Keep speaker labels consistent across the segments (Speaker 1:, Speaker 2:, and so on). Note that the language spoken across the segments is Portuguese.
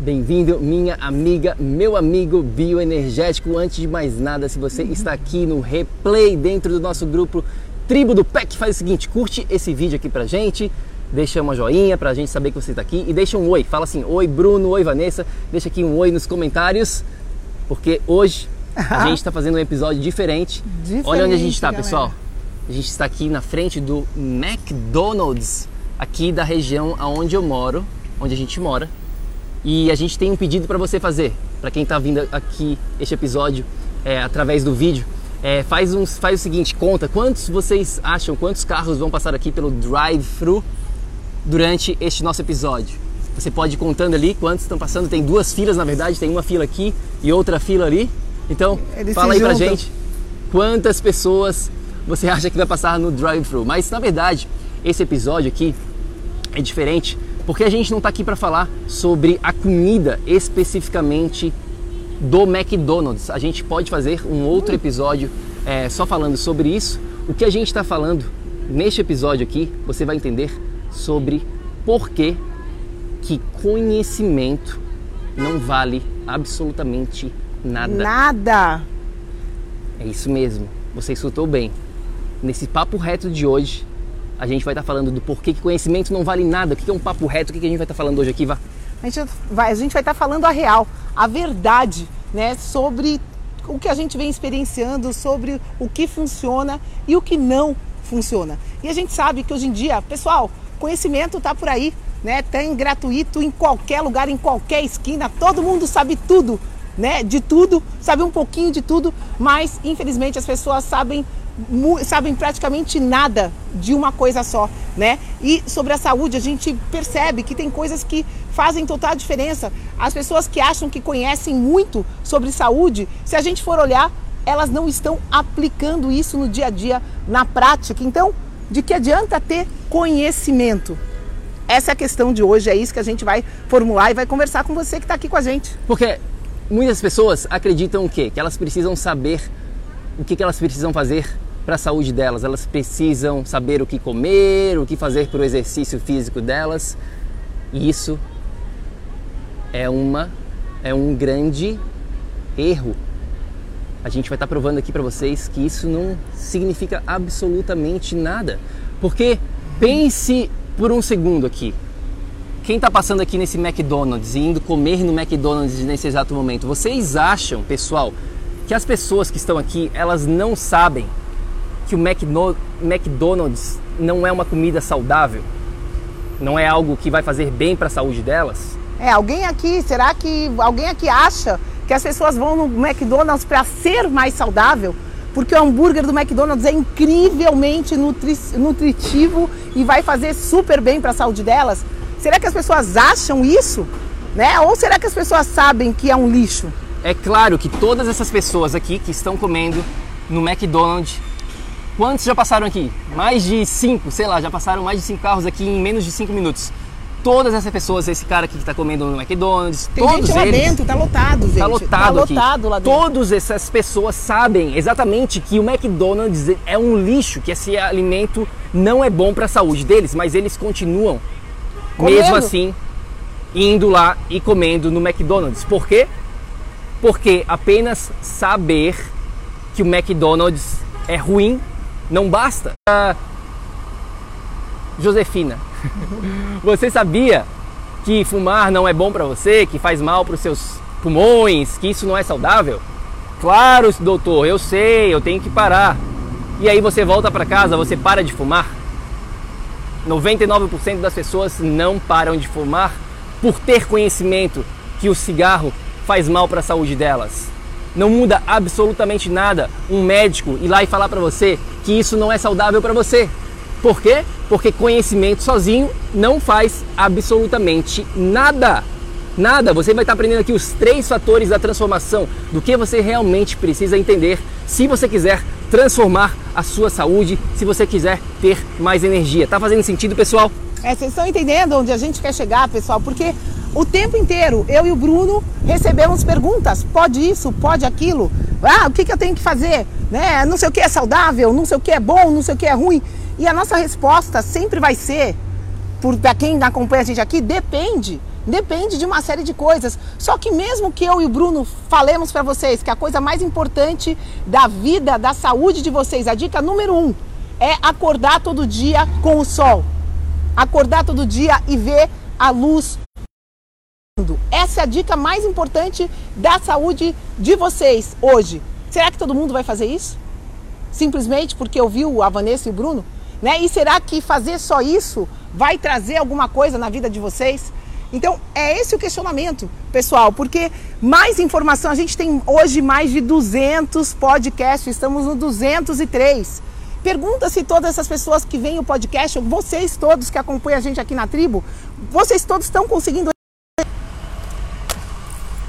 Speaker 1: Bem-vindo, minha amiga, meu amigo bioenergético. Antes de mais nada, se você está aqui no replay dentro do nosso grupo Tribo do PEC, faz o seguinte: curte esse vídeo aqui pra gente, deixa uma joinha pra gente saber que você está aqui e deixa um oi. Fala assim: Oi, Bruno, oi, Vanessa. Deixa aqui um oi nos comentários, porque hoje a gente está fazendo um episódio diferente. diferente Olha onde a gente está, pessoal. A gente está aqui na frente do McDonald's, aqui da região aonde eu moro, onde a gente mora. E a gente tem um pedido para você fazer, para quem está vindo aqui este episódio é, através do vídeo. É, faz, um, faz o seguinte, conta quantos vocês acham, quantos carros vão passar aqui pelo drive-thru durante este nosso episódio. Você pode ir contando ali quantos estão passando. Tem duas filas, na verdade, tem uma fila aqui e outra fila ali. Então, Eles fala aí pra gente quantas pessoas você acha que vai passar no drive-thru. Mas, na verdade, esse episódio aqui é diferente porque a gente não está aqui para falar sobre a comida especificamente do McDonald's. A gente pode fazer um outro episódio é, só falando sobre isso. O que a gente está falando neste episódio aqui, você vai entender sobre por que, que conhecimento não vale absolutamente nada.
Speaker 2: Nada!
Speaker 1: É isso mesmo, você escutou bem. Nesse papo reto de hoje, a gente vai estar falando do porquê que conhecimento não vale nada, o que é um papo reto, o que a gente vai estar falando hoje aqui, Vá?
Speaker 2: A gente vai, estar falando a real, a verdade, né, sobre o que a gente vem experienciando, sobre o que funciona e o que não funciona. E a gente sabe que hoje em dia, pessoal, conhecimento está por aí, né? Tem gratuito em qualquer lugar, em qualquer esquina, todo mundo sabe tudo, né? De tudo, sabe um pouquinho de tudo, mas infelizmente as pessoas sabem sabem praticamente nada de uma coisa só, né? E sobre a saúde, a gente percebe que tem coisas que fazem total diferença. As pessoas que acham que conhecem muito sobre saúde, se a gente for olhar, elas não estão aplicando isso no dia a dia, na prática. Então, de que adianta ter conhecimento? Essa é a questão de hoje, é isso que a gente vai formular e vai conversar com você que está aqui com a gente.
Speaker 1: Porque muitas pessoas acreditam o quê? Que elas precisam saber o que, que elas precisam fazer para a saúde delas. Elas precisam saber o que comer, o que fazer para o exercício físico delas. E isso é uma é um grande erro. A gente vai estar tá provando aqui para vocês que isso não significa absolutamente nada. Porque pense por um segundo aqui. Quem está passando aqui nesse McDonald's e indo comer no McDonald's nesse exato momento, vocês acham, pessoal, que as pessoas que estão aqui elas não sabem que o McDonald's não é uma comida saudável? Não é algo que vai fazer bem para a saúde delas?
Speaker 2: É, alguém aqui, será que alguém aqui acha que as pessoas vão no McDonald's para ser mais saudável? Porque o hambúrguer do McDonald's é incrivelmente nutri nutritivo e vai fazer super bem para a saúde delas? Será que as pessoas acham isso? Né? Ou será que as pessoas sabem que é um lixo?
Speaker 1: É claro que todas essas pessoas aqui que estão comendo no McDonald's Quantos já passaram aqui? Mais de cinco, sei lá, já passaram mais de cinco carros aqui em menos de cinco minutos. todas essas pessoas, esse cara aqui que está comendo no McDonald's,
Speaker 2: Tem
Speaker 1: todos
Speaker 2: gente lá
Speaker 1: eles,
Speaker 2: dentro, tá lotado, gente.
Speaker 1: Tá lotado,
Speaker 2: Tá
Speaker 1: aqui.
Speaker 2: lotado lá dentro.
Speaker 1: Todas essas pessoas sabem exatamente que o McDonald's é um lixo, que esse alimento não é bom para a saúde deles, mas eles continuam,
Speaker 2: Comendo.
Speaker 1: mesmo assim, indo lá e comendo no McDonald's. Por quê? Porque apenas saber que o McDonald's é ruim não basta. Ah, Josefina, você sabia que fumar não é bom para você, que faz mal para os seus pulmões, que isso não é saudável? Claro, doutor, eu sei, eu tenho que parar. E aí você volta para casa, você para de fumar? 99% das pessoas não param de fumar por ter conhecimento que o cigarro faz mal para a saúde delas. Não muda absolutamente nada um médico ir lá e falar para você que isso não é saudável para você. Por quê? Porque conhecimento sozinho não faz absolutamente nada. Nada. Você vai estar aprendendo aqui os três fatores da transformação do que você realmente precisa entender se você quiser transformar a sua saúde, se você quiser ter mais energia. Tá fazendo sentido, pessoal?
Speaker 2: É, vocês estão entendendo onde a gente quer chegar, pessoal? Porque o tempo inteiro, eu e o Bruno recebemos perguntas: pode isso, pode aquilo? Ah, o que, que eu tenho que fazer? Né? Não sei o que é saudável, não sei o que é bom, não sei o que é ruim. E a nossa resposta sempre vai ser, para quem acompanha a gente aqui, depende. Depende de uma série de coisas. Só que mesmo que eu e o Bruno falemos para vocês que a coisa mais importante da vida, da saúde de vocês, a dica número um, é acordar todo dia com o sol. Acordar todo dia e ver a luz. Essa é a dica mais importante da saúde de vocês hoje. Será que todo mundo vai fazer isso? Simplesmente porque ouviu a Vanessa e o Bruno? Né? E será que fazer só isso vai trazer alguma coisa na vida de vocês? Então, é esse o questionamento, pessoal, porque mais informação, a gente tem hoje mais de 200 podcasts, estamos no 203. Pergunta se todas essas pessoas que veem o podcast, vocês todos que acompanham a gente aqui na tribo, vocês todos estão conseguindo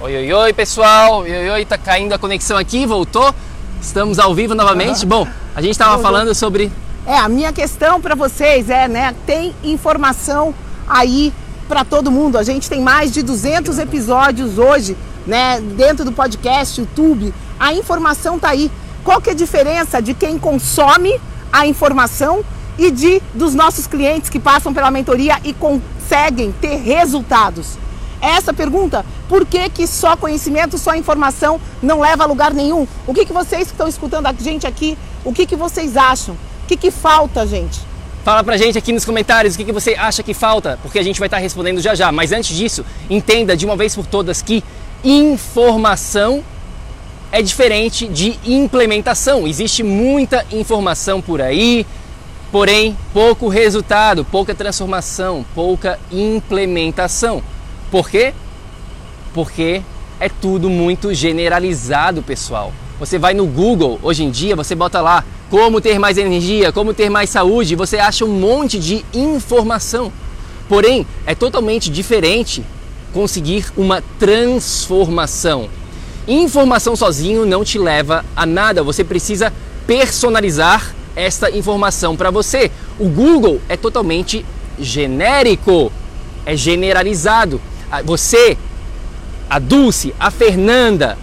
Speaker 1: Oi, oi, oi, pessoal. Oi, oi, oi, tá caindo a conexão aqui, voltou. Estamos ao vivo novamente. Bom, a gente estava falando sobre
Speaker 2: É, a minha questão para vocês é, né, tem informação aí para todo mundo. A gente tem mais de 200 episódios hoje, né, dentro do podcast, YouTube. A informação tá aí. Qual que é a diferença de quem consome a informação e de dos nossos clientes que passam pela mentoria e conseguem ter resultados? Essa pergunta, por que, que só conhecimento, só informação não leva a lugar nenhum? O que, que vocês que estão escutando a gente aqui, o que, que vocês acham? O que, que falta, gente?
Speaker 1: Fala pra gente aqui nos comentários o que, que você acha que falta, porque a gente vai estar respondendo já já. Mas antes disso, entenda de uma vez por todas que informação é diferente de implementação. Existe muita informação por aí, porém pouco resultado, pouca transformação, pouca implementação. Por quê? Porque é tudo muito generalizado, pessoal. Você vai no Google, hoje em dia, você bota lá como ter mais energia, como ter mais saúde, você acha um monte de informação. Porém, é totalmente diferente conseguir uma transformação. Informação sozinho não te leva a nada, você precisa personalizar esta informação para você. O Google é totalmente genérico, é generalizado. Você, a Dulce, a Fernanda,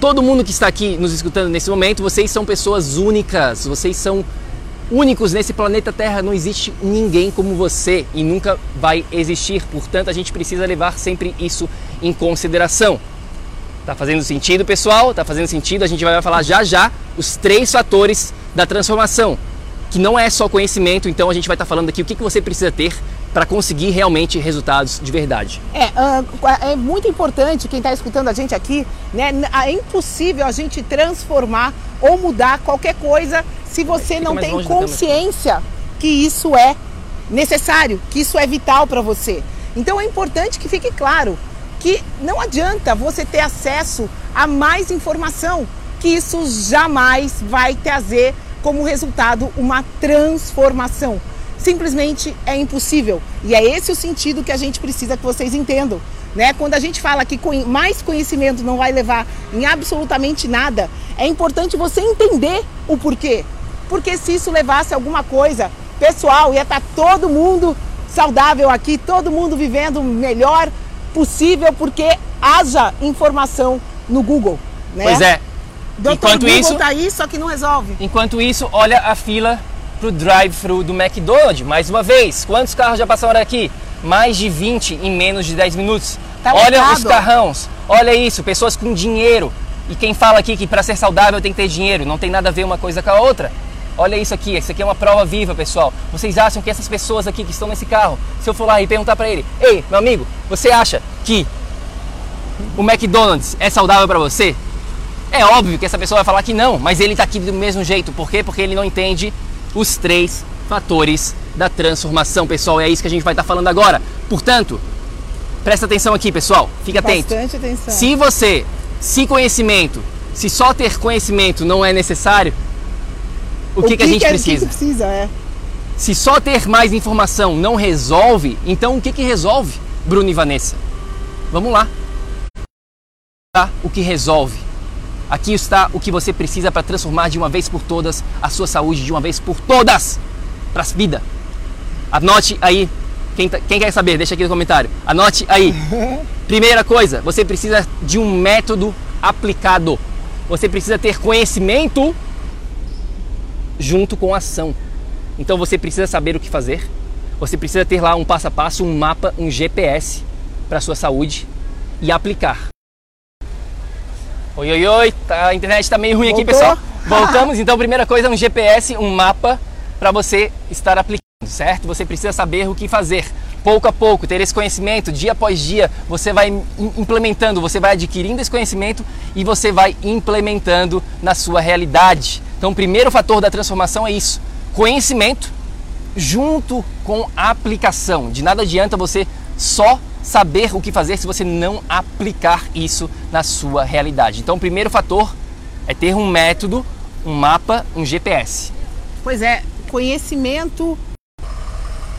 Speaker 1: todo mundo que está aqui nos escutando nesse momento, vocês são pessoas únicas, vocês são únicos nesse planeta Terra, não existe ninguém como você e nunca vai existir. Portanto, a gente precisa levar sempre isso em consideração. Tá fazendo sentido, pessoal? Tá fazendo sentido? A gente vai falar já já os três fatores da transformação, que não é só conhecimento, então a gente vai estar falando aqui o que, que você precisa ter para conseguir realmente resultados de verdade.
Speaker 2: É, é muito importante quem está escutando a gente aqui, né? É impossível a gente transformar ou mudar qualquer coisa se você Fica não tem consciência que isso é necessário, que isso é vital para você. Então é importante que fique claro que não adianta você ter acesso a mais informação, que isso jamais vai trazer como resultado uma transformação simplesmente é impossível. E é esse o sentido que a gente precisa que vocês entendam. Né? Quando a gente fala que mais conhecimento não vai levar em absolutamente nada, é importante você entender o porquê. Porque se isso levasse alguma coisa, pessoal, ia estar tá todo mundo saudável aqui, todo mundo vivendo o melhor possível, porque haja informação no Google. Né?
Speaker 1: Pois é.
Speaker 2: Doutor
Speaker 1: Enquanto
Speaker 2: Google
Speaker 1: isso-
Speaker 2: tá aí, só que não resolve.
Speaker 1: Enquanto isso, olha a fila pro drive-thru do McDonald's. Mais uma vez, quantos carros já passaram aqui? Mais de 20 em menos de 10 minutos.
Speaker 2: Tá
Speaker 1: olha os carrões, olha isso, pessoas com dinheiro. E quem fala aqui que para ser saudável tem que ter dinheiro, não tem nada a ver uma coisa com a outra. Olha isso aqui, isso aqui é uma prova viva, pessoal. Vocês acham que essas pessoas aqui que estão nesse carro, se eu for lá e perguntar para ele, ei, meu amigo, você acha que o McDonald's é saudável para você? É óbvio que essa pessoa vai falar que não, mas ele está aqui do mesmo jeito. Por quê? Porque ele não entende os três fatores da transformação, pessoal. É isso que a gente vai estar falando agora. Portanto, presta atenção aqui, pessoal. Fica atento.
Speaker 2: Bastante atenção.
Speaker 1: Se você, se conhecimento, se só ter conhecimento não é necessário, o que, que, a gente
Speaker 2: é-
Speaker 1: precisa?
Speaker 2: O que, que precisa, é.
Speaker 1: Se só ter mais informação não resolve, então o que, que resolve, Bruno e Vanessa? Vamos lá. Tá? O que resolve. Aqui está o que você precisa para transformar de uma vez por todas a sua saúde, de uma vez por todas, para a vida. Anote aí. Quem, tá- quem quer saber, deixa aqui no comentário. Anote aí. Primeira coisa, você precisa de um método aplicado. Você precisa ter conhecimento junto com ação. Então você precisa saber o que fazer. Você precisa ter lá um passo a passo, um mapa, um GPS para sua saúde e aplicar. Oi, oi, oi, tá, a internet está meio ruim aqui,
Speaker 2: Voltou?
Speaker 1: pessoal. Voltamos, então, primeira coisa, um GPS, um mapa para você estar aplicando, certo? Você precisa saber o que fazer. Pouco a pouco, ter esse conhecimento, dia após dia, você vai im- implementando, você vai adquirindo esse conhecimento e você vai implementando na sua realidade. Então, o primeiro fator da transformação é isso: conhecimento junto com aplicação. De nada adianta você só saber o que fazer se você não aplicar isso na sua realidade. Então, o primeiro fator é ter um método, um mapa, um GPS.
Speaker 2: Pois é, conhecimento.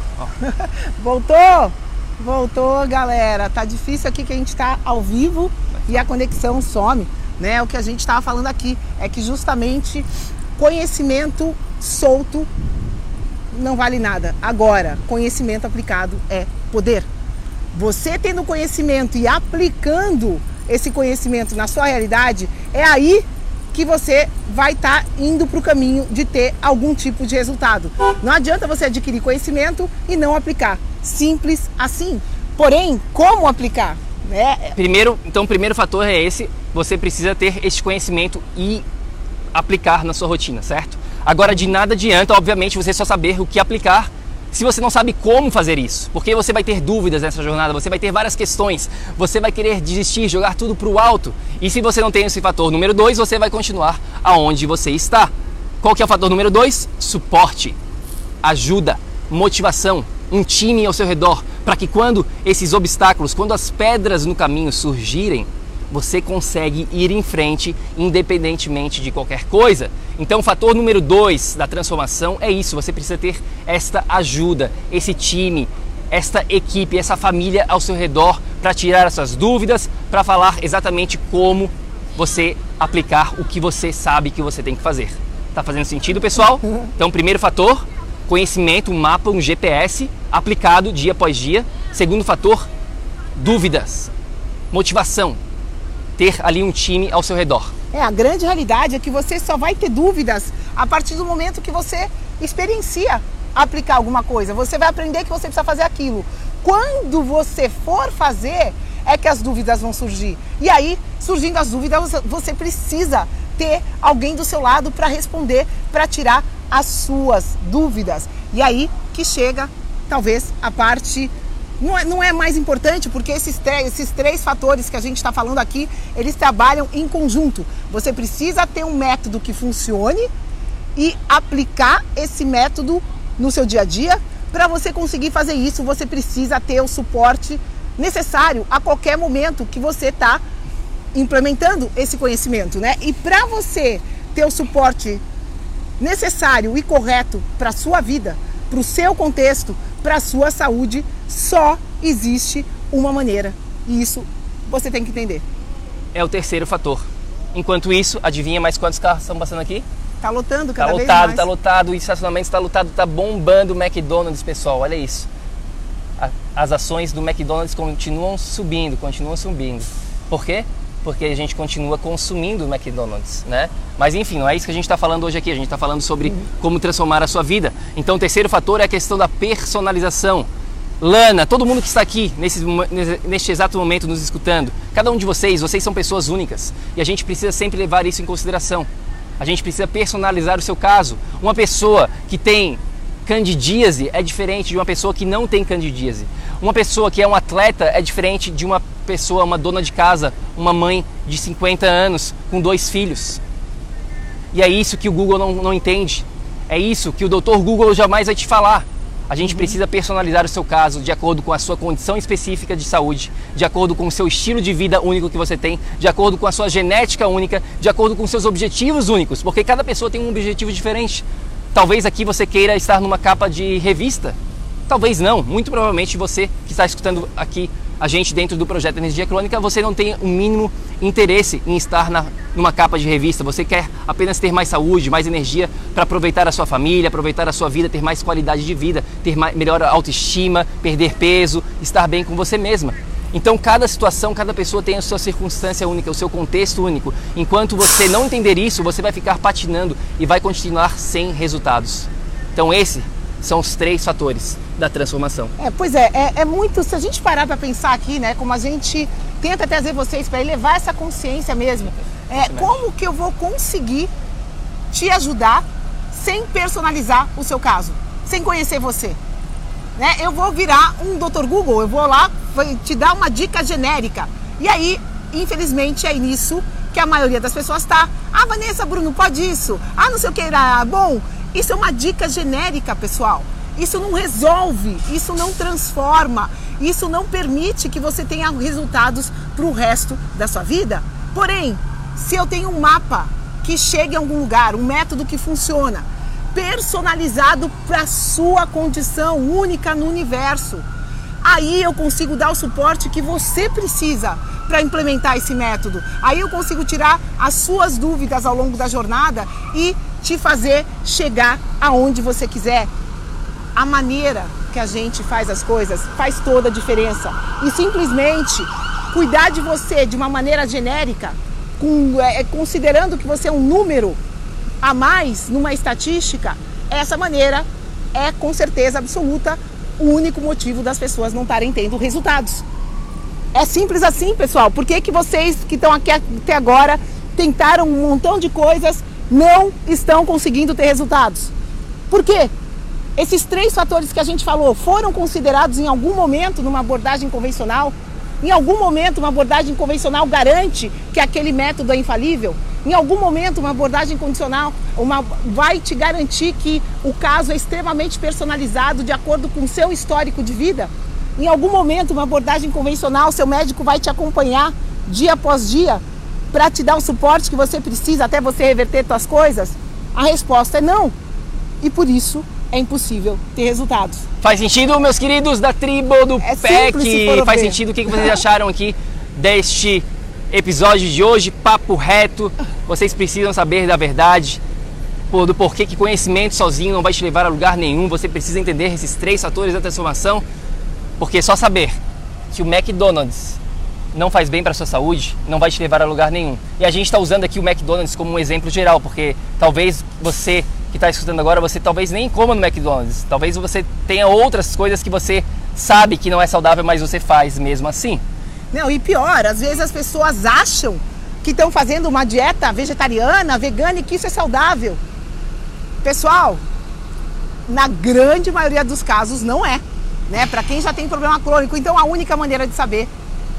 Speaker 2: Voltou? Voltou, galera. Tá difícil aqui que a gente tá ao vivo e a conexão some, né? O que a gente estava falando aqui é que justamente conhecimento solto não vale nada. Agora, conhecimento aplicado é poder. Você tendo conhecimento e aplicando esse conhecimento na sua realidade, é aí que você vai estar indo para o caminho de ter algum tipo de resultado. Não adianta você adquirir conhecimento e não aplicar. Simples assim. Porém, como aplicar? Né?
Speaker 1: Primeiro, então, o primeiro fator é esse: você precisa ter este conhecimento e aplicar na sua rotina, certo? Agora, de nada adianta, obviamente, você só saber o que aplicar se você não sabe como fazer isso, porque você vai ter dúvidas nessa jornada, você vai ter várias questões, você vai querer desistir, jogar tudo para o alto. E se você não tem esse fator número dois, você vai continuar aonde você está. Qual que é o fator número dois? Suporte, ajuda, motivação, um time ao seu redor, para que quando esses obstáculos, quando as pedras no caminho surgirem, você consegue ir em frente independentemente de qualquer coisa. Então, o fator número dois da transformação é isso: você precisa ter esta ajuda, esse time, esta equipe, essa família ao seu redor para tirar essas dúvidas, para falar exatamente como você aplicar o que você sabe que você tem que fazer. Tá fazendo sentido, pessoal? Então, primeiro fator, conhecimento, um mapa, um GPS aplicado dia após dia. Segundo fator, dúvidas, motivação, ter ali um time ao seu redor.
Speaker 2: É, a grande realidade é que você só vai ter dúvidas a partir do momento que você experiencia aplicar alguma coisa. Você vai aprender que você precisa fazer aquilo. Quando você for fazer, é que as dúvidas vão surgir. E aí, surgindo as dúvidas, você precisa ter alguém do seu lado para responder, para tirar as suas dúvidas. E aí que chega, talvez, a parte não é, não é mais importante porque esses esses três fatores que a gente está falando aqui, eles trabalham em conjunto. Você precisa ter um método que funcione e aplicar esse método no seu dia a dia. Para você conseguir fazer isso, você precisa ter o suporte necessário a qualquer momento que você está implementando esse conhecimento, né? E para você ter o suporte necessário e correto para a sua vida, para o seu contexto, para a sua saúde, só existe uma maneira. E isso você tem que entender.
Speaker 1: É o terceiro fator. Enquanto isso, adivinha mais quantos carros estão passando aqui?
Speaker 2: Tá lotando
Speaker 1: Tá
Speaker 2: cada vez
Speaker 1: lotado,
Speaker 2: mais.
Speaker 1: tá lotado, o estacionamento está lotado, tá bombando o McDonald's, pessoal. Olha isso. as ações do McDonald's continuam subindo, continuam subindo. Por quê? Porque a gente continua consumindo o McDonald's, né? Mas enfim, não é isso que a gente está falando hoje aqui. A gente está falando sobre uhum. como transformar a sua vida. Então, o terceiro fator é a questão da personalização. Lana, todo mundo que está aqui nesse, neste exato momento nos escutando, cada um de vocês, vocês são pessoas únicas e a gente precisa sempre levar isso em consideração. A gente precisa personalizar o seu caso. Uma pessoa que tem candidíase é diferente de uma pessoa que não tem candidíase. Uma pessoa que é um atleta é diferente de uma pessoa, uma dona de casa, uma mãe de 50 anos com dois filhos. E é isso que o Google não, não entende. É isso que o doutor Google jamais vai te falar. A gente precisa personalizar o seu caso de acordo com a sua condição específica de saúde, de acordo com o seu estilo de vida único que você tem, de acordo com a sua genética única, de acordo com seus objetivos únicos, porque cada pessoa tem um objetivo diferente. Talvez aqui você queira estar numa capa de revista. Talvez não. Muito provavelmente você que está escutando aqui a gente dentro do projeto Energia Crônica, você não tem o um mínimo interesse em estar na, numa capa de revista. Você quer apenas ter mais saúde, mais energia para aproveitar a sua família, aproveitar a sua vida, ter mais qualidade de vida, ter mais, melhor autoestima, perder peso, estar bem com você mesma. Então, cada situação, cada pessoa tem a sua circunstância única, o seu contexto único. Enquanto você não entender isso, você vai ficar patinando e vai continuar sem resultados. Então, esses são os três fatores da transformação.
Speaker 2: É, pois é, é, é muito. Se a gente parar para pensar aqui, né, como a gente tenta trazer vocês para elevar essa consciência mesmo, é, como que eu vou conseguir te ajudar sem personalizar o seu caso, sem conhecer você? Né? Eu vou virar um Dr. Google, eu vou lá te dar uma dica genérica. E aí, infelizmente, é nisso que a maioria das pessoas está. Ah, Vanessa, Bruno, pode isso? Ah, não sei o que. Ah, bom, isso é uma dica genérica, pessoal. Isso não resolve, isso não transforma, isso não permite que você tenha resultados para o resto da sua vida. Porém, se eu tenho um mapa que chega em algum lugar, um método que funciona, personalizado para sua condição única no universo. Aí eu consigo dar o suporte que você precisa para implementar esse método. Aí eu consigo tirar as suas dúvidas ao longo da jornada e te fazer chegar aonde você quiser. A maneira que a gente faz as coisas faz toda a diferença. E simplesmente cuidar de você de uma maneira genérica, com, é, considerando que você é um número a mais numa estatística, essa maneira é com certeza absoluta o único motivo das pessoas não estarem tendo resultados. É simples assim, pessoal. Por que, que vocês que estão aqui até agora tentaram um montão de coisas, não estão conseguindo ter resultados? Por quê? Esses três fatores que a gente falou foram considerados em algum momento numa abordagem convencional? Em algum momento, uma abordagem convencional garante que aquele método é infalível? Em algum momento, uma abordagem condicional uma, vai te garantir que o caso é extremamente personalizado de acordo com o seu histórico de vida? Em algum momento, uma abordagem convencional, seu médico vai te acompanhar dia após dia para te dar o suporte que você precisa até você reverter suas coisas? A resposta é não. E por isso é impossível ter resultados.
Speaker 1: Faz sentido, meus queridos da tribo do é PEC? Faz ver. sentido? O que vocês acharam aqui deste episódio de hoje? Papo reto. Vocês precisam saber da verdade, do porquê que conhecimento sozinho não vai te levar a lugar nenhum. Você precisa entender esses três fatores da transformação, porque só saber que o McDonald's não faz bem para sua saúde não vai te levar a lugar nenhum. E a gente está usando aqui o McDonald's como um exemplo geral, porque talvez você que está escutando agora, você talvez nem coma no McDonald's. Talvez você tenha outras coisas que você sabe que não é saudável, mas você faz mesmo assim.
Speaker 2: Não, e pior, às vezes as pessoas acham que estão fazendo uma dieta vegetariana, vegana e que isso é saudável. Pessoal, na grande maioria dos casos não é, né? Para quem já tem problema crônico, então a única maneira de saber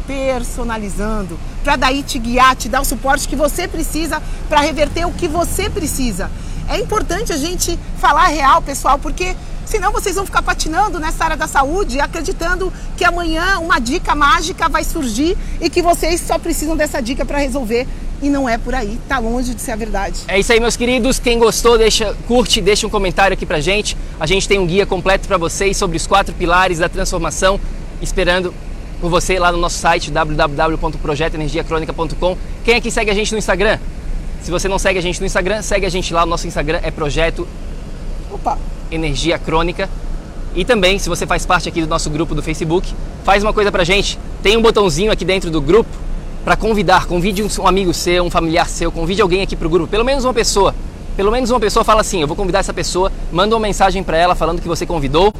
Speaker 2: personalizando, para daí te guiar, te dar o suporte que você precisa para reverter o que você precisa. É importante a gente falar real, pessoal, porque senão vocês vão ficar patinando nessa área da saúde, acreditando que amanhã uma dica mágica vai surgir e que vocês só precisam dessa dica para resolver. E não é por aí, tá longe de ser a verdade.
Speaker 1: É isso aí, meus queridos. Quem gostou, deixa, curte, deixa um comentário aqui pra gente. A gente tem um guia completo para vocês sobre os quatro pilares da transformação, esperando por você lá no nosso site www.projetoenergiacronica.com. Quem aqui segue a gente no Instagram? Se você não segue a gente no Instagram, segue a gente lá. O nosso Instagram é Projeto Opa. Energia Crônica. E também, se você faz parte aqui do nosso grupo do Facebook, faz uma coisa pra gente. Tem um botãozinho aqui dentro do grupo para convidar. Convide um amigo seu, um familiar seu, convide alguém aqui pro grupo, pelo menos uma pessoa. Pelo menos uma pessoa fala assim: eu vou convidar essa pessoa, manda uma mensagem para ela falando que você convidou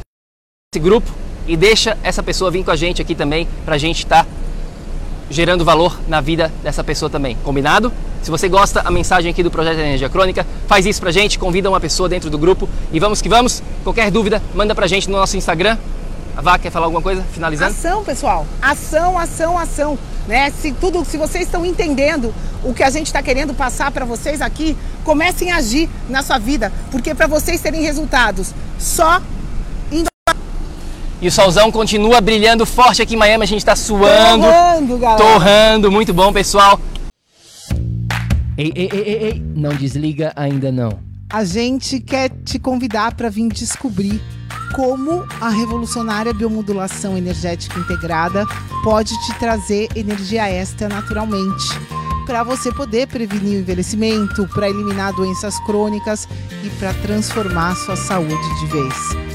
Speaker 1: esse grupo e deixa essa pessoa vir com a gente aqui também pra gente estar tá gerando valor na vida dessa pessoa também. Combinado? Se você gosta a mensagem aqui do Projeto Energia Crônica, faz isso pra gente, convida uma pessoa dentro do grupo e vamos que vamos. Qualquer dúvida, manda pra gente no nosso Instagram. A Vá quer falar alguma coisa? Finalizando?
Speaker 2: Ação, pessoal. Ação, ação, ação. Né? Se tudo, se vocês estão entendendo o que a gente está querendo passar para vocês aqui, comecem a agir na sua vida, porque para vocês terem resultados, só
Speaker 1: e o solzão continua brilhando forte aqui em Miami, a gente está suando.
Speaker 2: Torrando, galera.
Speaker 1: Torrando, muito bom, pessoal. Ei, ei, ei, ei, ei, não desliga ainda não.
Speaker 2: A gente quer te convidar para vir descobrir como a revolucionária biomodulação energética integrada pode te trazer energia extra naturalmente, para você poder prevenir o envelhecimento, para eliminar doenças crônicas e para transformar sua saúde de vez.